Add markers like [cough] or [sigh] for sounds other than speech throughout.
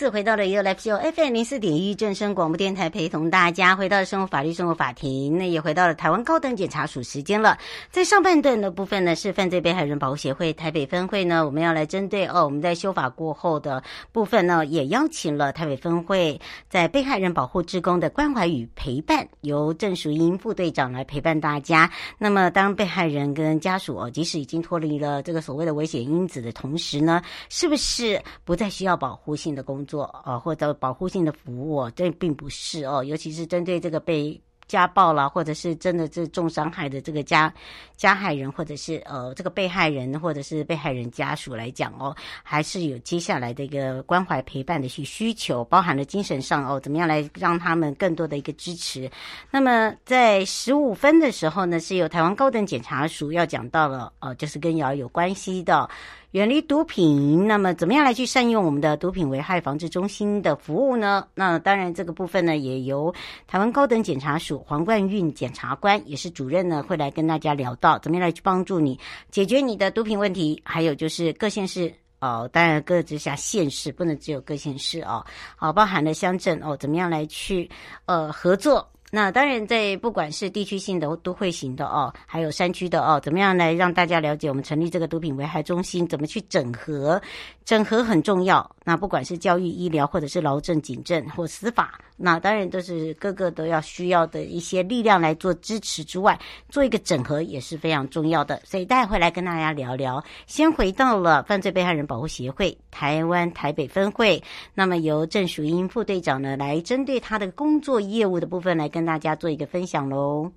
次回到了 You Live Show FM 零四点一正声广播电台，陪同大家回到生活法律生活法庭，那也回到了台湾高等检察署时间了。在上半段的部分呢，是犯罪被害人保护协会台北分会呢，我们要来针对哦，我们在修法过后的部分呢，也邀请了台北分会在被害人保护职工的关怀与陪伴，由郑淑英副队长来陪伴大家。那么，当被害人跟家属哦，即使已经脱离了这个所谓的危险因子的同时呢，是不是不再需要保护性的工作？工作啊，或者保护性的服务，这并不是哦，尤其是针对这个被家暴啦，或者是真的这重伤害的这个加加害人，或者是呃这个被害人，或者是被害人家属来讲哦，还是有接下来的一个关怀陪伴的需需求，包含了精神上哦，怎么样来让他们更多的一个支持。那么在十五分的时候呢，是由台湾高等检察署要讲到了呃，就是跟瑶有关系的。远离毒品，那么怎么样来去善用我们的毒品危害防治中心的服务呢？那当然，这个部分呢，也由台湾高等检察署黄冠运检察官也是主任呢，会来跟大家聊到怎么样来去帮助你解决你的毒品问题。还有就是各县市哦，当然各直辖县市不能只有各县市哦，好，包含了乡镇哦，怎么样来去呃合作。那当然，在不管是地区性的、都会型的哦，还有山区的哦，怎么样来让大家了解我们成立这个毒品危害中心，怎么去整合？整合很重要。那不管是教育、医疗，或者是劳政、警政或司法，那当然都是各个都要需要的一些力量来做支持之外，做一个整合也是非常重要的。所以待会来跟大家聊聊。先回到了犯罪被害人保护协会台湾台北分会，那么由郑淑英副队长呢来针对他的工作业务的部分来跟。跟大家做一个分享喽。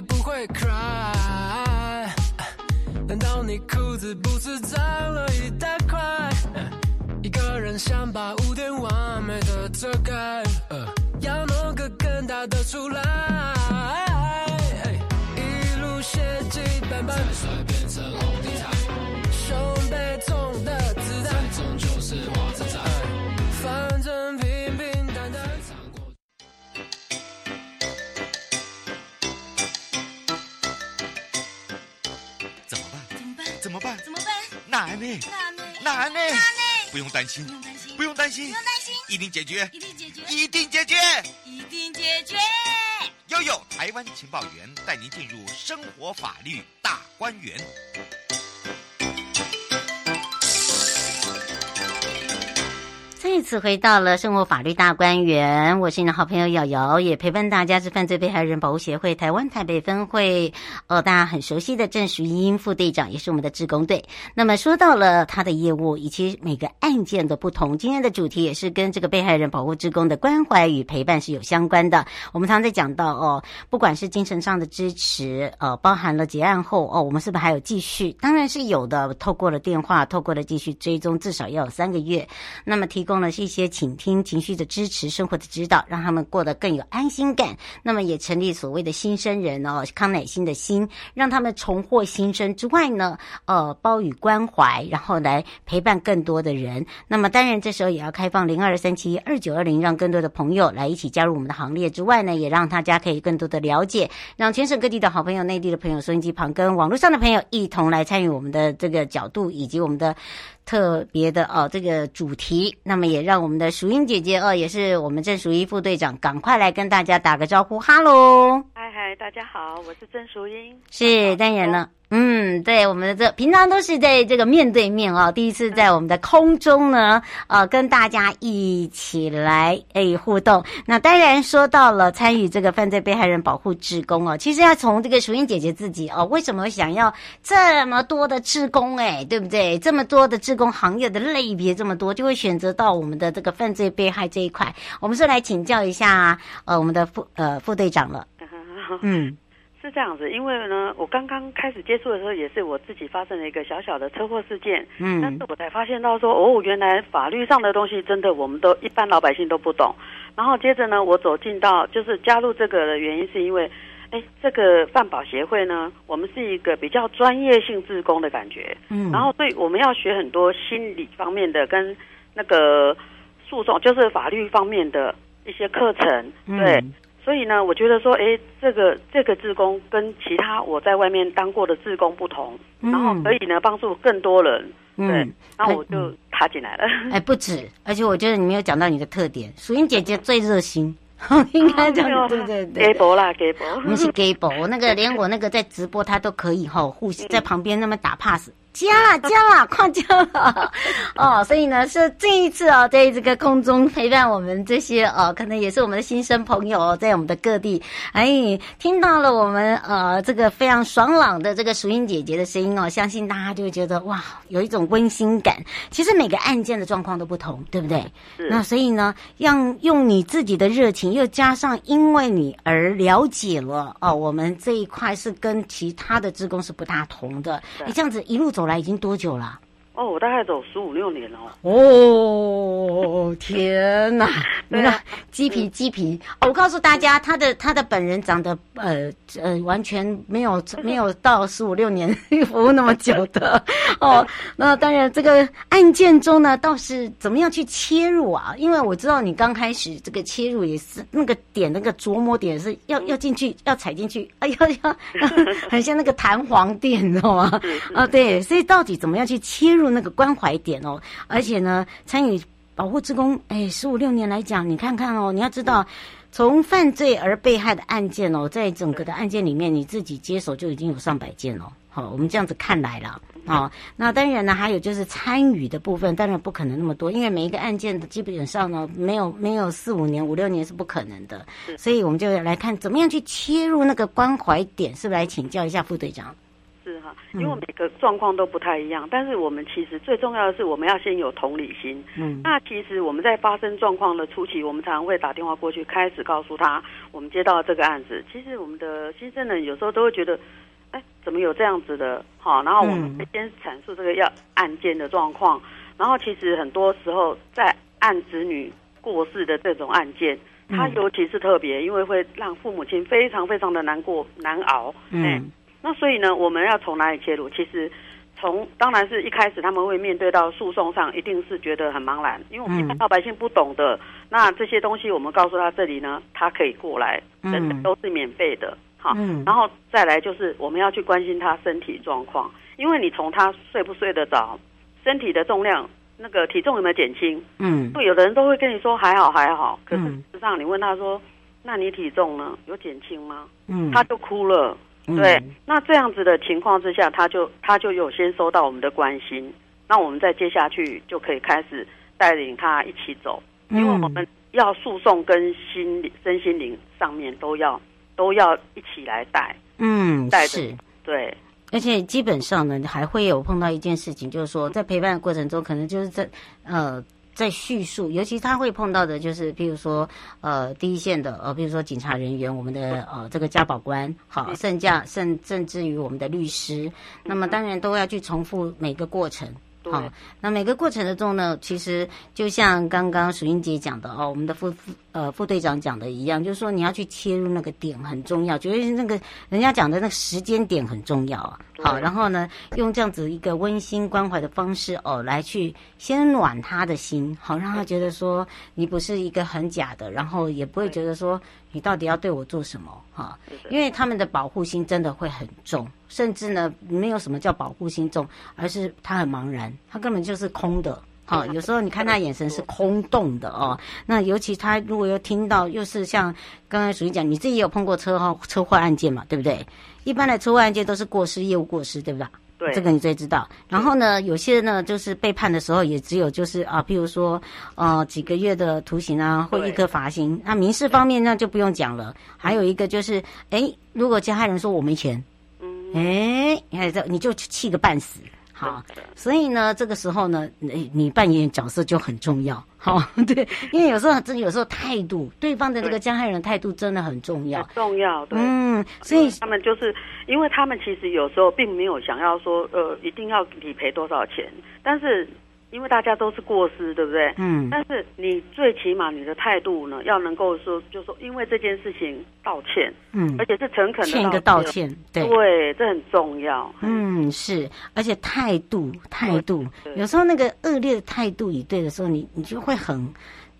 不会 cry。难道你裤子不是脏了一大块？一个人想把污点完美的遮盖，要弄个更大的出来，一路血迹斑斑，再帅变成红地毯，胸背中的子弹终究是花子弹，反正怎么办？怎么办？难呢？难呢？难呢？不用担心，不用担心，不用担心，不用担心，一定解决，一定解决，一定解决，一定解决。悠悠台湾情报员带您进入生活法律大观园。再次回到了生活法律大观园，我是你的好朋友瑶瑶，也陪伴大家是犯罪被害人保护协会台湾台北分会，呃，大家很熟悉的郑淑英副队长，也是我们的志工队。那么说到了他的业务以及每个案件的不同，今天的主题也是跟这个被害人保护志工的关怀与陪伴是有相关的。我们常常在讲到哦，不管是精神上的支持，呃，包含了结案后哦，我们是不是还有继续？当然是有的，透过了电话，透过了继续追踪，至少要有三个月。那么提供了。是一些倾听、情绪的支持、生活的指导，让他们过得更有安心感。那么也成立所谓的新生人哦，康乃馨的心，让他们重获新生之外呢，呃，包予关怀，然后来陪伴更多的人。那么当然，这时候也要开放零二三七二九二零，让更多的朋友来一起加入我们的行列。之外呢，也让大家可以更多的了解，让全省各地的好朋友、内地的朋友、收音机旁跟网络上的朋友一同来参与我们的这个角度以及我们的。特别的哦，这个主题，那么也让我们的淑英姐姐哦，也是我们郑淑英副队长，赶快来跟大家打个招呼，哈喽，嗨嗨，大大家好，我是郑淑英，是当然了。嗯，对，我们的这平常都是在这个面对面哦，第一次在我们的空中呢，呃，跟大家一起来诶互动。那当然说到了参与这个犯罪被害人保护志工哦，其实要从这个淑英姐姐自己哦，为什么想要这么多的志工诶，对不对？这么多的志工行业的类别这么多，就会选择到我们的这个犯罪被害这一块。我们是来请教一下呃我们的副呃副队长了，嗯。是这样子，因为呢，我刚刚开始接触的时候，也是我自己发生了一个小小的车祸事件，嗯，但是我才发现到说，哦，原来法律上的东西真的我们都一般老百姓都不懂。然后接着呢，我走进到就是加入这个的原因，是因为，哎，这个饭保协会呢，我们是一个比较专业性自工的感觉，嗯，然后对，我们要学很多心理方面的跟那个诉讼，就是法律方面的一些课程，对。嗯所以呢，我觉得说，哎，这个这个志工跟其他我在外面当过的志工不同，嗯、然后可以呢帮助更多人，对，嗯、然后我就踏进来了。哎，不止，而且我觉得你没有讲到你的特点，淑英姐姐最热心。[laughs] 应该这样，对对对，给博啦，给博，不是给博，[laughs] 那个连我那个在直播他都可以吼，互相在旁边那么打 pass，加啦加啦，快加了 [laughs] 哦，所以呢是这一次哦，在这个空中陪伴我们这些哦，可能也是我们的新生朋友，哦在我们的各地，哎，听到了我们呃这个非常爽朗的这个淑英姐姐的声音哦，相信大家就会觉得哇，有一种温馨感。其实每个案件的状况都不同，对不对？是那所以呢，让用你自己的热情。又加上因为你而了解了哦，我们这一块是跟其他的职工是不大同的。你这样子一路走来已经多久了？哦，我大概走十五六年了。哦，天哪！[laughs] 你看鸡皮鸡皮，我告诉大家，他的他的本人长得呃呃完全没有 [laughs] 没有到十五六年 [laughs] 服务那么久的哦。那当然，这个案件中呢，倒是怎么样去切入啊？因为我知道你刚开始这个切入也是那个点，那个琢磨点是要要进去，要踩进去，哎呀呀，很像那个弹簧垫，你知道吗？啊，对，所以到底怎么样去切入？那个关怀点哦，而且呢，参与保护职工，哎，十五六年来讲，你看看哦，你要知道，从犯罪而被害的案件哦，在整个的案件里面，你自己接手就已经有上百件了。好，我们这样子看来了，啊，那当然呢，还有就是参与的部分，当然不可能那么多，因为每一个案件的基本上呢，没有没有四五年、五六年是不可能的，所以我们就来看怎么样去切入那个关怀点，是不是来请教一下副队长？是哈，因为每个状况都不太一样，嗯、但是我们其实最重要的是，我们要先有同理心。嗯，那其实我们在发生状况的初期，我们常常会打电话过去，开始告诉他，我们接到这个案子。其实我们的新生人有时候都会觉得，哎，怎么有这样子的？好，然后我们先阐述这个要案件的状况。嗯、然后其实很多时候在案子女过世的这种案件，它尤其是特别，因为会让父母亲非常非常的难过难熬。嗯。那所以呢，我们要从哪里切入？其实，从当然是一开始他们会面对到诉讼上，一定是觉得很茫然，因为我们一般老百姓不懂的。嗯、那这些东西我们告诉他这里呢，他可以过来，等等都是免费的，好。嗯、然后再来就是我们要去关心他身体状况，因为你从他睡不睡得着，身体的重量，那个体重有没有减轻？嗯，有的人都会跟你说还好还好，可是事实上你问他说，那你体重呢？有减轻吗？嗯，他就哭了。对，那这样子的情况之下，他就他就有先收到我们的关心，那我们再接下去就可以开始带领他一起走，因为我们要诉讼跟心理、身心灵上面都要都要一起来带，嗯，带着，对，而且基本上呢，还会有碰到一件事情，就是说在陪伴的过程中，可能就是在呃。在叙述，尤其他会碰到的就是，比如说，呃，第一线的，呃，比如说警察人员，我们的呃这个家保官，好，甚至甚甚至于我们的律师，那么当然都要去重复每个过程。好，那每个过程的中呢，其实就像刚刚淑英姐讲的哦，我们的副副呃副队长讲的一样，就是说你要去切入那个点很重要，就是那个人家讲的那个时间点很重要啊。好，然后呢，用这样子一个温馨关怀的方式哦，来去先暖他的心，好让他觉得说你不是一个很假的，然后也不会觉得说你到底要对我做什么哈，因为他们的保护心真的会很重。甚至呢，没有什么叫保护心重，而是他很茫然，他根本就是空的，好，有时候你看他眼神是空洞的哦。那尤其他如果又听到，又是像刚才淑英讲，你自己也有碰过车祸车祸案件嘛，对不对？一般的车祸案件都是过失业务过失，对不对？对，这个你最知道。然后呢，有些呢就是被判的时候，也只有就是啊，譬如说呃几个月的徒刑啊，或一颗罚金。那民事方面那就不用讲了。还有一个就是，哎，如果加害人说我没钱，嗯，哎，你看这你就气个半死。好，所以呢，这个时候呢，你你扮演角色就很重要。[laughs] 好，对，因为有时候真有时候态度，对方的这个加害人态度真的很重要，很重要。对，嗯，所以他们就是，因为他们其实有时候并没有想要说，呃，一定要理赔多少钱，但是。因为大家都是过失，对不对？嗯。但是你最起码你的态度呢，要能够说，就说因为这件事情道歉，嗯，而且是诚恳的欠一个道歉，对，对，这很重要。嗯，是，而且态度，态度，有时候那个恶劣的态度以对的时候，你你就会很。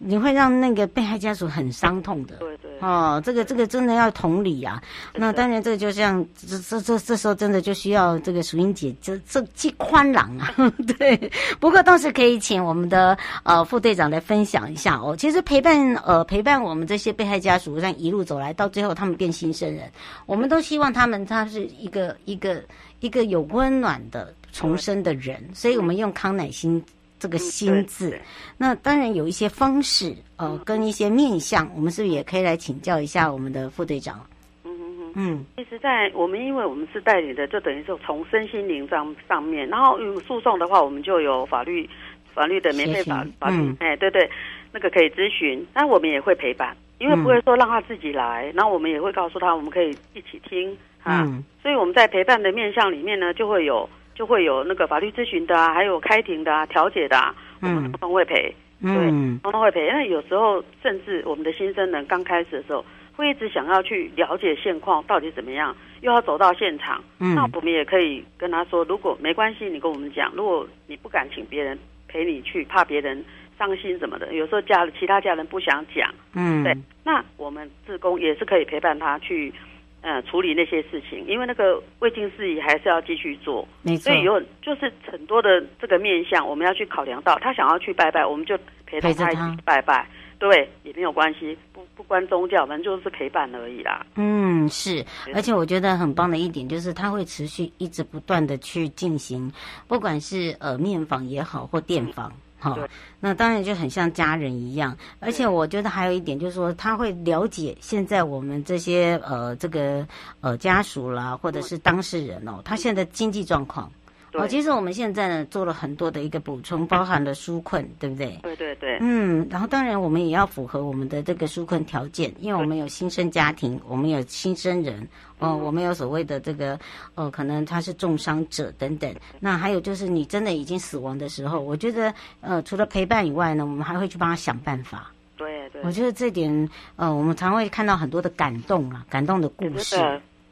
你会让那个被害家属很伤痛的，对对哦，这个这个真的要同理啊。那当然，这个就像这这这这时候真的就需要这个淑英姐这这既宽朗啊，[laughs] 对。不过倒是可以请我们的呃副队长来分享一下哦。其实陪伴呃陪伴我们这些被害家属，让一路走来到最后他们变新生人，我们都希望他们他是一个一个一个有温暖的重生的人，所以我们用康乃馨。这个心字，嗯、那当然有一些方式，呃，跟一些面相，我们是不是也可以来请教一下我们的副队长？嗯嗯嗯。嗯，其实，在我们因为我们是代理的，就等于是从身心灵上上面，然后诉讼的话，我们就有法律法律的免费法法律，嗯、哎，对对，那个可以咨询，但我们也会陪伴，因为不会说让他自己来，然后我们也会告诉他，我们可以一起听啊，嗯、所以我们在陪伴的面向里面呢，就会有。就会有那个法律咨询的啊，还有开庭的啊，调解的啊，我们通通会陪，嗯、对，通通会陪。因为有时候甚至我们的新生人刚开始的时候，会一直想要去了解现况到底怎么样，又要走到现场，嗯、那我们也可以跟他说，如果没关系，你跟我们讲，如果你不敢请别人陪你去，怕别人伤心什么的，有时候家其他家人不想讲，嗯，对，那我们志工也是可以陪伴他去。嗯，处理那些事情，因为那个未尽事宜还是要继续做，没错。所以有就是很多的这个面向，我们要去考量到，他想要去拜拜，我们就陪同他一起拜拜，对，也没有关系，不不关宗教，反正就是陪伴而已啦。嗯，是，而且我觉得很棒的一点就是，他会持续一直不断的去进行，不管是呃面访也好，或电访。嗯好，对。那当然就很像家人一样，而且我觉得还有一点就是说，他会了解现在我们这些呃这个呃家属啦，或者是当事人哦，他现在的经济状况。哦，其实我们现在呢做了很多的一个补充，[laughs] 包含了纾困，对不对？对对对。嗯，然后当然我们也要符合我们的这个纾困条件，因为我们有新生家庭，我们有新生人，哦、呃，我们有所谓的这个，哦、呃，可能他是重伤者等等。那还有就是你真的已经死亡的时候，我觉得，呃，除了陪伴以外呢，我们还会去帮他想办法。对对。我觉得这点，呃，我们常会看到很多的感动啊，感动的故事。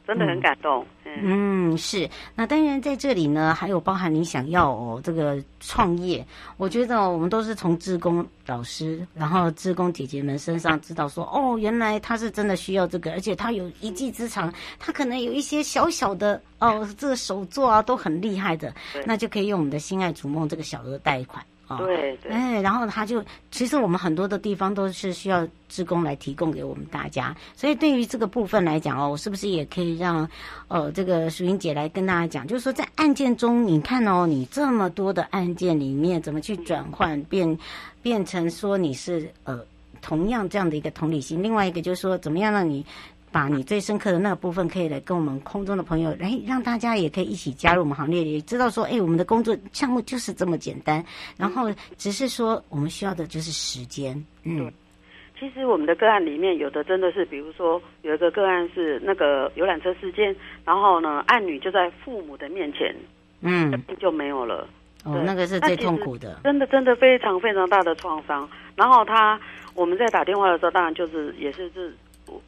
真的很感动，嗯，嗯，是。那当然在这里呢，还有包含你想要哦这个创业，我觉得我们都是从志工老师，然后志工姐姐们身上知道说，哦，原来他是真的需要这个，而且他有一技之长，他可能有一些小小的哦，这个手作啊都很厉害的，那就可以用我们的心爱逐梦这个小额贷款。对，哎，然后他就，其实我们很多的地方都是需要职工来提供给我们大家，所以对于这个部分来讲哦，我是不是也可以让，呃，这个淑英姐来跟大家讲，就是说在案件中，你看哦，你这么多的案件里面，怎么去转换变，变成说你是呃同样这样的一个同理心，另外一个就是说，怎么样让你。把你最深刻的那个部分，可以来跟我们空中的朋友来，让大家也可以一起加入我们行列，也知道说，哎，我们的工作项目就是这么简单，然后只是说我们需要的就是时间。嗯，其实我们的个案里面有的真的是，比如说有一个个案是那个游览车事件，然后呢，案女就在父母的面前，嗯，就没有了。哦，那个是最痛苦的，真的真的非常非常大的创伤。然后他我们在打电话的时候，当然就是也是是。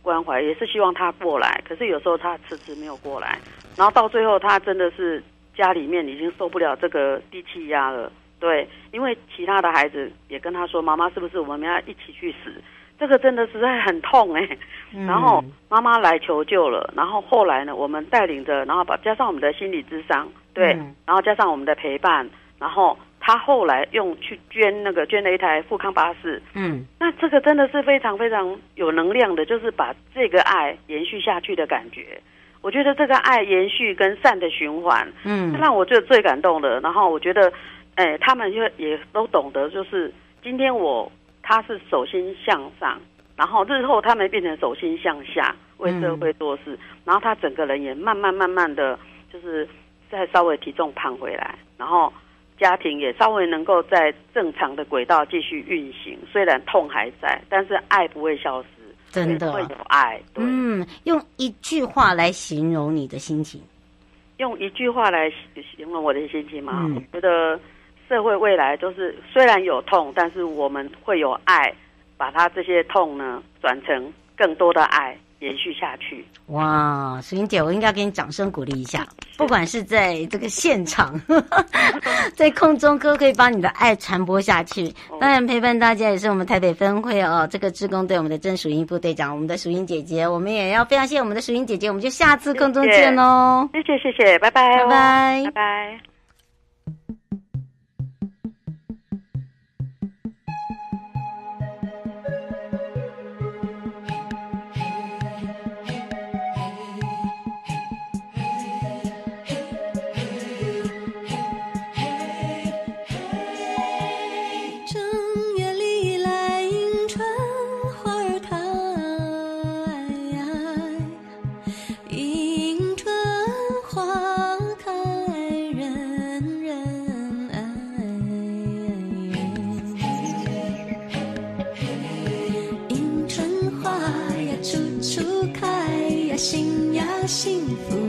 关怀也是希望他过来，可是有时候他迟迟没有过来，然后到最后他真的是家里面已经受不了这个低气压了，对，因为其他的孩子也跟他说：“妈妈是不是我们要一起去死？”这个真的实在很痛哎、欸。然后妈妈来求救了，然后后来呢，我们带领着，然后把加上我们的心理智商，对，然后加上我们的陪伴，然后。他后来用去捐那个捐了一台富康巴士，嗯，那这个真的是非常非常有能量的，就是把这个爱延续下去的感觉。我觉得这个爱延续跟善的循环，嗯，让我觉得最感动的。然后我觉得，哎，他们就也都懂得，就是今天我他是手心向上，然后日后他们变成手心向下，为社会做事，嗯，然后他整个人也慢慢慢慢的就是再稍微体重胖回来，然后。家庭也稍微能够在正常的轨道继续运行，虽然痛还在，但是爱不会消失，真的会有爱。对。嗯，用一句话来形容你的心情，用一句话来形容我的心情嘛？嗯、我觉得社会未来就是虽然有痛，但是我们会有爱，把它这些痛呢转成更多的爱。延续下去哇，淑英姐，我应该给你掌声鼓励一下。不管是在这个现场，[laughs] 在空中，可不可以把你的爱传播下去？当然，陪伴大家也是我们台北分会哦，这个志工队我们的郑淑英部队长，我们的淑英姐姐，我们也要非常谢谢我们的淑英姐姐，我们就下次空中见喽！谢谢谢谢，拜拜，拜拜，拜拜。幸福。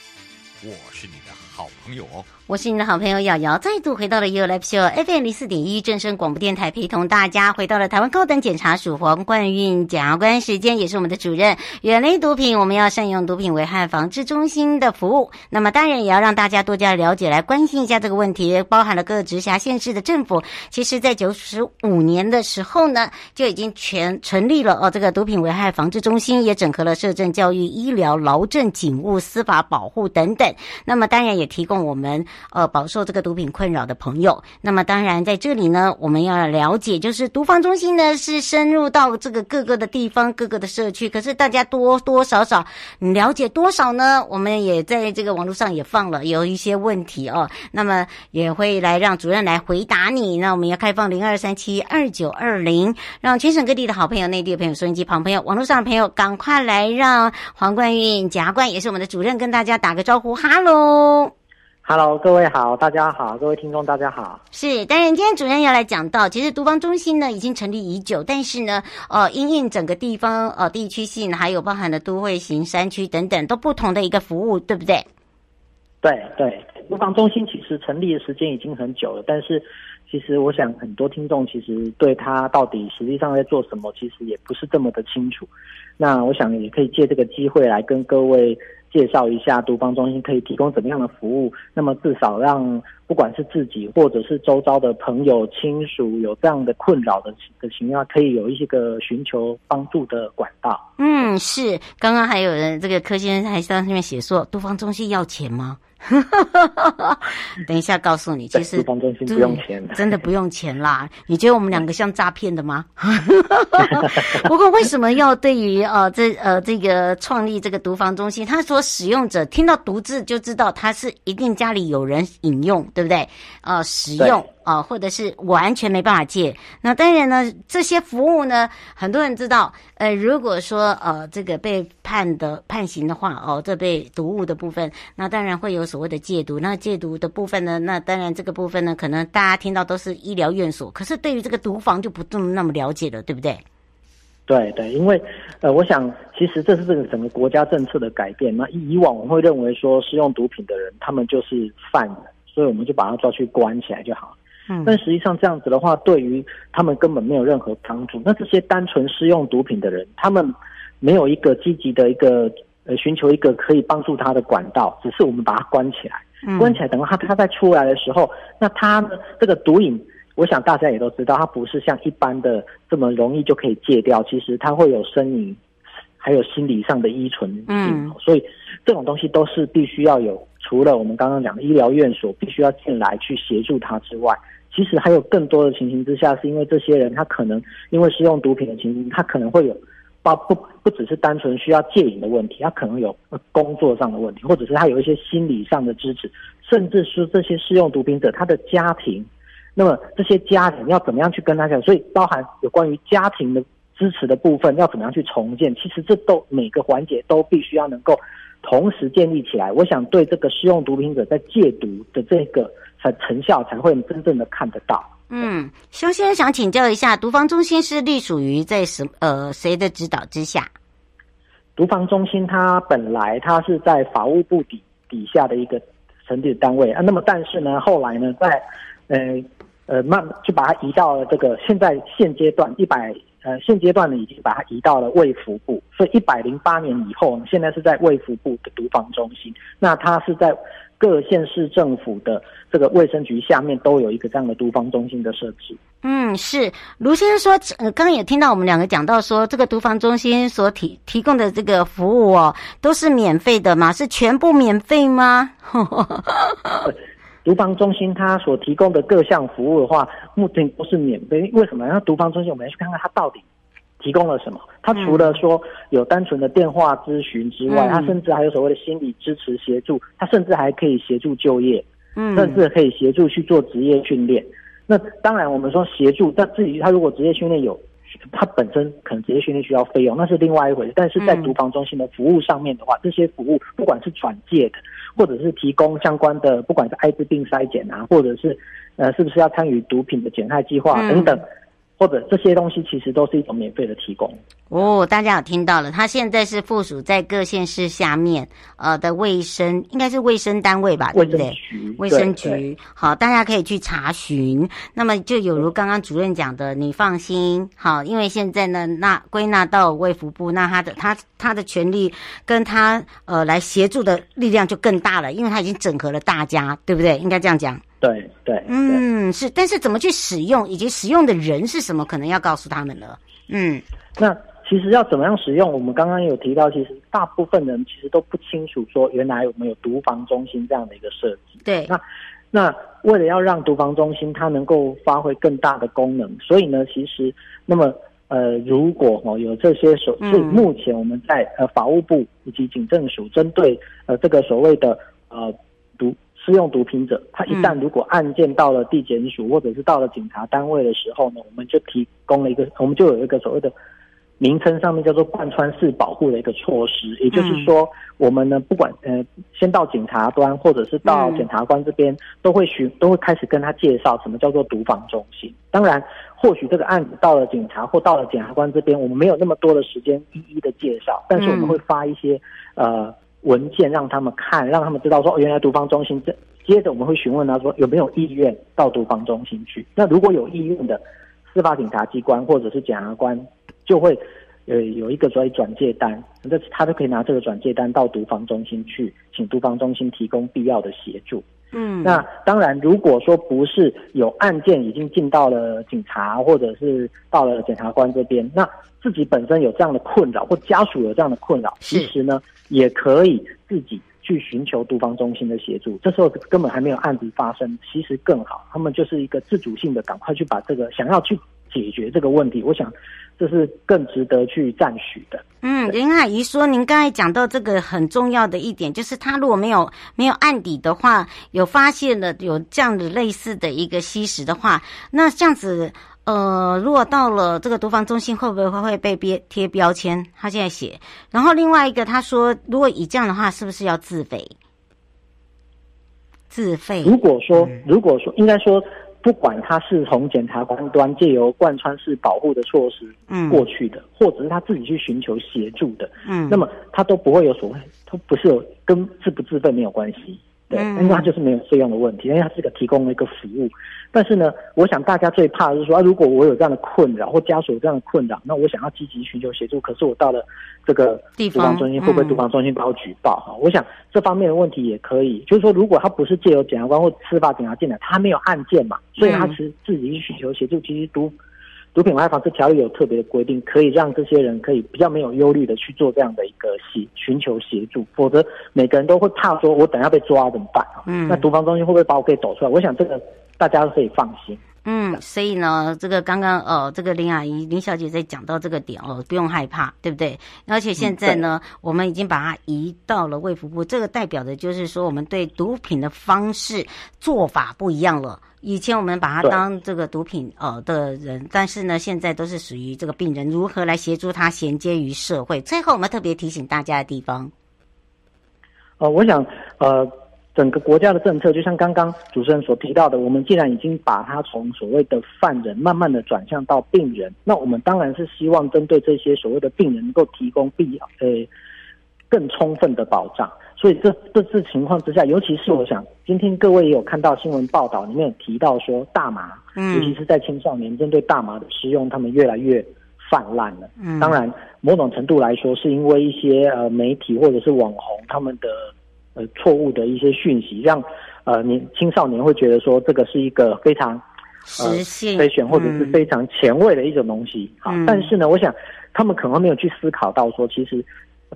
我是你的好朋友哦。我是你的好朋友瑶瑶，再度回到了 You Live Show FM 零四点一正声广播电台，陪同大家回到了台湾高等检察署黄冠韵检察官时间，也是我们的主任。远离毒品，我们要善用毒品危害防治中心的服务。那么当然也要让大家多加了解，来关心一下这个问题。包含了各个直辖县市的政府，其实在九十五年的时候呢，就已经全成立了哦，这个毒品危害防治中心，也整合了社政、教育、医疗、劳政、警务、司法保护等等。那么当然也提供我们。呃，饱受这个毒品困扰的朋友，那么当然在这里呢，我们要了解，就是毒防中心呢是深入到这个各个的地方、各个的社区，可是大家多多少少你了解多少呢？我们也在这个网络上也放了有一些问题哦，那么也会来让主任来回答你。那我们要开放零二三七二九二零，让全省各地的好朋友、内地的朋友、收音机旁朋友、网络上的朋友，赶快来让黄冠韵检察官也是我们的主任跟大家打个招呼，哈喽。Hello，各位好，大家好，各位听众大家好。是，当然今天主任要来讲到，其实毒防中心呢已经成立已久，但是呢，呃，因应整个地方呃地区性，还有包含了都会型、山区等等，都不同的一个服务，对不对？对对，毒防中心其实成立的时间已经很久了，但是其实我想很多听众其实对他到底实际上在做什么，其实也不是这么的清楚。那我想也可以借这个机会来跟各位。介绍一下毒防中心可以提供怎么样的服务，那么至少让不管是自己或者是周遭的朋友亲属有这样的困扰的的情况，可以有一些个寻求帮助的管道。嗯，是。刚刚还有人这个柯先生还在上面写说，毒防中心要钱吗？[laughs] 等一下告诉你，其实毒防中心不用钱，真的不用钱啦。[laughs] 你觉得我们两个像诈骗的吗？[laughs] 不过为什么要对于呃这呃这个创立这个毒房中心？他说使用者听到毒字就知道他是一定家里有人饮用，对不对？呃，使用啊、或者是完全没办法戒。那当然呢，这些服务呢，很多人知道。呃，如果说呃这个被判的判刑的话，哦，这被毒物的部分，那当然会有所谓的戒毒。那戒毒的部分呢，那当然这个部分呢，可能大家听到都是医疗院所，可是对于这个毒房就不这么那么了解了，对不对？对对，因为呃，我想其实这是这个整个国家政策的改变。那以往我们会认为说，使用毒品的人他们就是犯人，所以我们就把他抓去关起来就好。嗯，但实际上这样子的话，对于他们根本没有任何帮助。那这些单纯使用毒品的人，他们没有一个积极的一个呃寻求一个可以帮助他的管道，只是我们把他关起来，关起来，等到他他再出来的时候，那他呢这个毒瘾。我想大家也都知道，它不是像一般的这么容易就可以戒掉。其实它会有生理，还有心理上的依存性。嗯，所以这种东西都是必须要有，除了我们刚刚讲的医疗院所必须要进来去协助他之外，其实还有更多的情形之下，是因为这些人他可能因为使用毒品的情形，他可能会有包不不只是单纯需要戒瘾的问题，他可能有工作上的问题，或者是他有一些心理上的支持，甚至是这些使用毒品者他的家庭。那么这些家庭要怎么样去跟他讲？所以包含有关于家庭的支持的部分，要怎么样去重建？其实这都每个环节都必须要能够同时建立起来。我想对这个使用毒品者在戒毒的这个才成效才会真正的看得到。嗯，熊先生想请教一下，毒防中心是隶属于在什呃谁的指导之下？毒防中心它本来它是在法务部底底下的一个成立的单位啊。那么但是呢，后来呢，在呃。呃，慢就把它移到了这个现在现阶段一百呃现阶段呢，已经把它移到了卫福部，所以一百零八年以后呢，现在是在卫福部的毒防中心。那它是在各县市政府的这个卫生局下面都有一个这样的毒防中心的设置。嗯，是卢先生说，呃，刚刚也听到我们两个讲到说，这个毒防中心所提提供的这个服务哦，都是免费的吗？是全部免费吗？[laughs] 毒防中心它所提供的各项服务的话，目前都是免费。为什么？那毒防中心我们要去看看它到底提供了什么。他除了说有单纯的电话咨询之外，他甚至还有所谓的心理支持协助，他甚至还可以协助就业，嗯，甚至可以协助去做职业训练。那当然，我们说协助，但至于他如果职业训练有。他本身可能职业训练需要费用，那是另外一回事。但是在毒防中心的服务上面的话，嗯、这些服务不管是转介的，或者是提供相关的，不管是艾滋病筛检啊，或者是呃，是不是要参与毒品的减害计划等等。嗯或者这些东西其实都是一种免费的提供哦，大家有听到了，他现在是附属在各县市下面呃的卫生，应该是卫生单位吧，对不对？卫生局，好，大家可以去查询。那么就有如刚刚主任讲的，你放心，好，因为现在呢，那归纳到卫福部，那他的他他的权利跟他呃来协助的力量就更大了，因为他已经整合了大家，对不对？应该这样讲。对对，嗯，是，但是怎么去使用，以及使用的人是什么，可能要告诉他们了。嗯，那其实要怎么样使用，我们刚刚有提到，其实大部分人其实都不清楚，说原来我们有毒防中心这样的一个设计。对，那那为了要让毒防中心它能够发挥更大的功能，所以呢，其实那么呃，如果哦有这些所，是目前我们在呃法务部以及警政署针对呃这个所谓的呃毒。使用毒品者，他一旦如果案件到了地检署或者是到了警察单位的时候呢，我们就提供了一个，我们就有一个所谓的名称上面叫做贯穿式保护的一个措施，也就是说，我们呢不管呃先到警察端或者是到检察官这边，都会询都会开始跟他介绍什么叫做毒防中心。当然，或许这个案子到了警察或到了检察官这边，我们没有那么多的时间一一的介绍，但是我们会发一些呃。文件让他们看，让他们知道说，原来毒防中心这。接着我们会询问他说有没有意愿到毒防中心去。那如果有意愿的司法警察机关或者是检察官，就会呃有一个所谓转介单，那他就可以拿这个转介单到毒防中心去，请毒防中心提供必要的协助。嗯，那当然，如果说不是有案件已经进到了警察或者是到了检察官这边，那自己本身有这样的困扰或家属有这样的困扰，其实呢也可以自己去寻求毒防中心的协助。这时候根本还没有案子发生，其实更好，他们就是一个自主性的，赶快去把这个想要去解决这个问题，我想这是更值得去赞许的。嗯，林阿姨说，您刚才讲到这个很重要的一点，就是他如果没有没有案底的话，有发现了有这样的类似的一个吸食的话，那这样子，呃，如果到了这个毒防中心，会不会会会被贴贴标签？他现在写，然后另外一个他说，如果以这样的话，是不是要自费？自费？如果说，如果说，应该说。不管他是从检察官端借由贯穿式保护的措施过去的，嗯、或者是他自己去寻求协助的，嗯，那么他都不会有所谓，他不是有跟自不自费没有关系。对，因为它就是没有费用的问题，因为它是个提供了一个服务。但是呢，我想大家最怕的是说，啊，如果我有这样的困扰，或家属有这样的困扰，那我想要积极寻求协助，可是我到了这个毒防中心，会不会毒防中心把我举报？哈、嗯，我想这方面的问题也可以，就是说，如果他不是借由检察官或司法警察进来，他没有案件嘛，所以他其实自己去寻求协助，其实毒。毒品危害防治条例有特别的规定，可以让这些人可以比较没有忧虑的去做这样的一个协寻求协助，否则每个人都会怕说，我等下被抓怎么办？嗯，那毒防中心会不会把我给抖出来？我想这个大家都可以放心。嗯，所以呢，这个刚刚呃，这个林阿姨林小姐在讲到这个点哦，不用害怕，对不对？而且现在呢，嗯、我们已经把它移到了卫福部，这个代表的就是说，我们对毒品的方式做法不一样了。以前我们把它当这个毒品呃的人，但是呢，现在都是属于这个病人，如何来协助他衔接于社会？最后我们特别提醒大家的地方，呃，我想呃，整个国家的政策，就像刚刚主持人所提到的，我们既然已经把它从所谓的犯人慢慢的转向到病人，那我们当然是希望针对这些所谓的病人，能够提供必要呃更充分的保障。所以这这次情况之下，尤其是我想，今天各位也有看到新闻报道里面有提到说，大麻，嗯，尤其是在青少年针对大麻的使用，他们越来越泛滥了。嗯，当然，某种程度来说，是因为一些呃媒体或者是网红他们的呃错误的一些讯息，让呃年青少年会觉得说这个是一个非常呃实性非选或者是非常前卫的一种东西。好，嗯，但是呢，我想他们可能没有去思考到说，其实。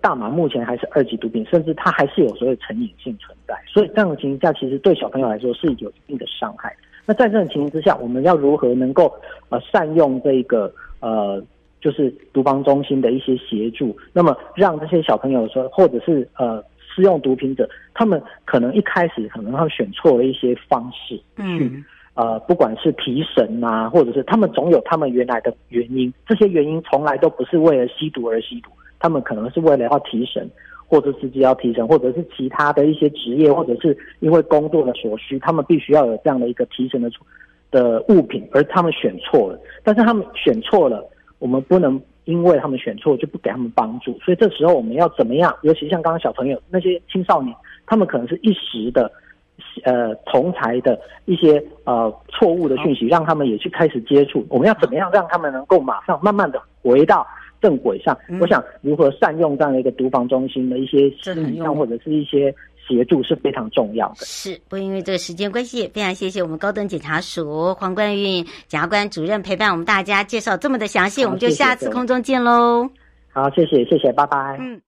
大麻目前还是二级毒品，甚至它还是有所谓成瘾性存在，所以这样的情形下，其实对小朋友来说是有一定的伤害。那在这种情形之下，我们要如何能够呃善用这个呃就是毒防中心的一些协助，那么让这些小朋友说，或者是呃使用毒品者，他们可能一开始可能会选错了一些方式去，嗯，呃不管是提神啊，或者是他们总有他们原来的原因，这些原因从来都不是为了吸毒而吸毒。他们可能是为了要提神，或者自己要提神，或者是其他的一些职业，或者是因为工作的所需，他们必须要有这样的一个提神的的物品，而他们选错了。但是他们选错了，我们不能因为他们选错就不给他们帮助。所以这时候我们要怎么样？尤其像刚刚小朋友那些青少年，他们可能是一时的呃同才的一些呃错误的讯息，让他们也去开始接触。我们要怎么样让他们能够马上慢慢的回到？正轨上，我想如何善用这样的一个毒防中心的一些心理上或者是一些协助是非常重要的。是，不因为这个时间关系，非常谢谢我们高等检察署黄冠运检察官主任陪伴我们大家介绍这么的详细，我们就下次空中见喽。好，谢谢，谢谢，拜拜。嗯。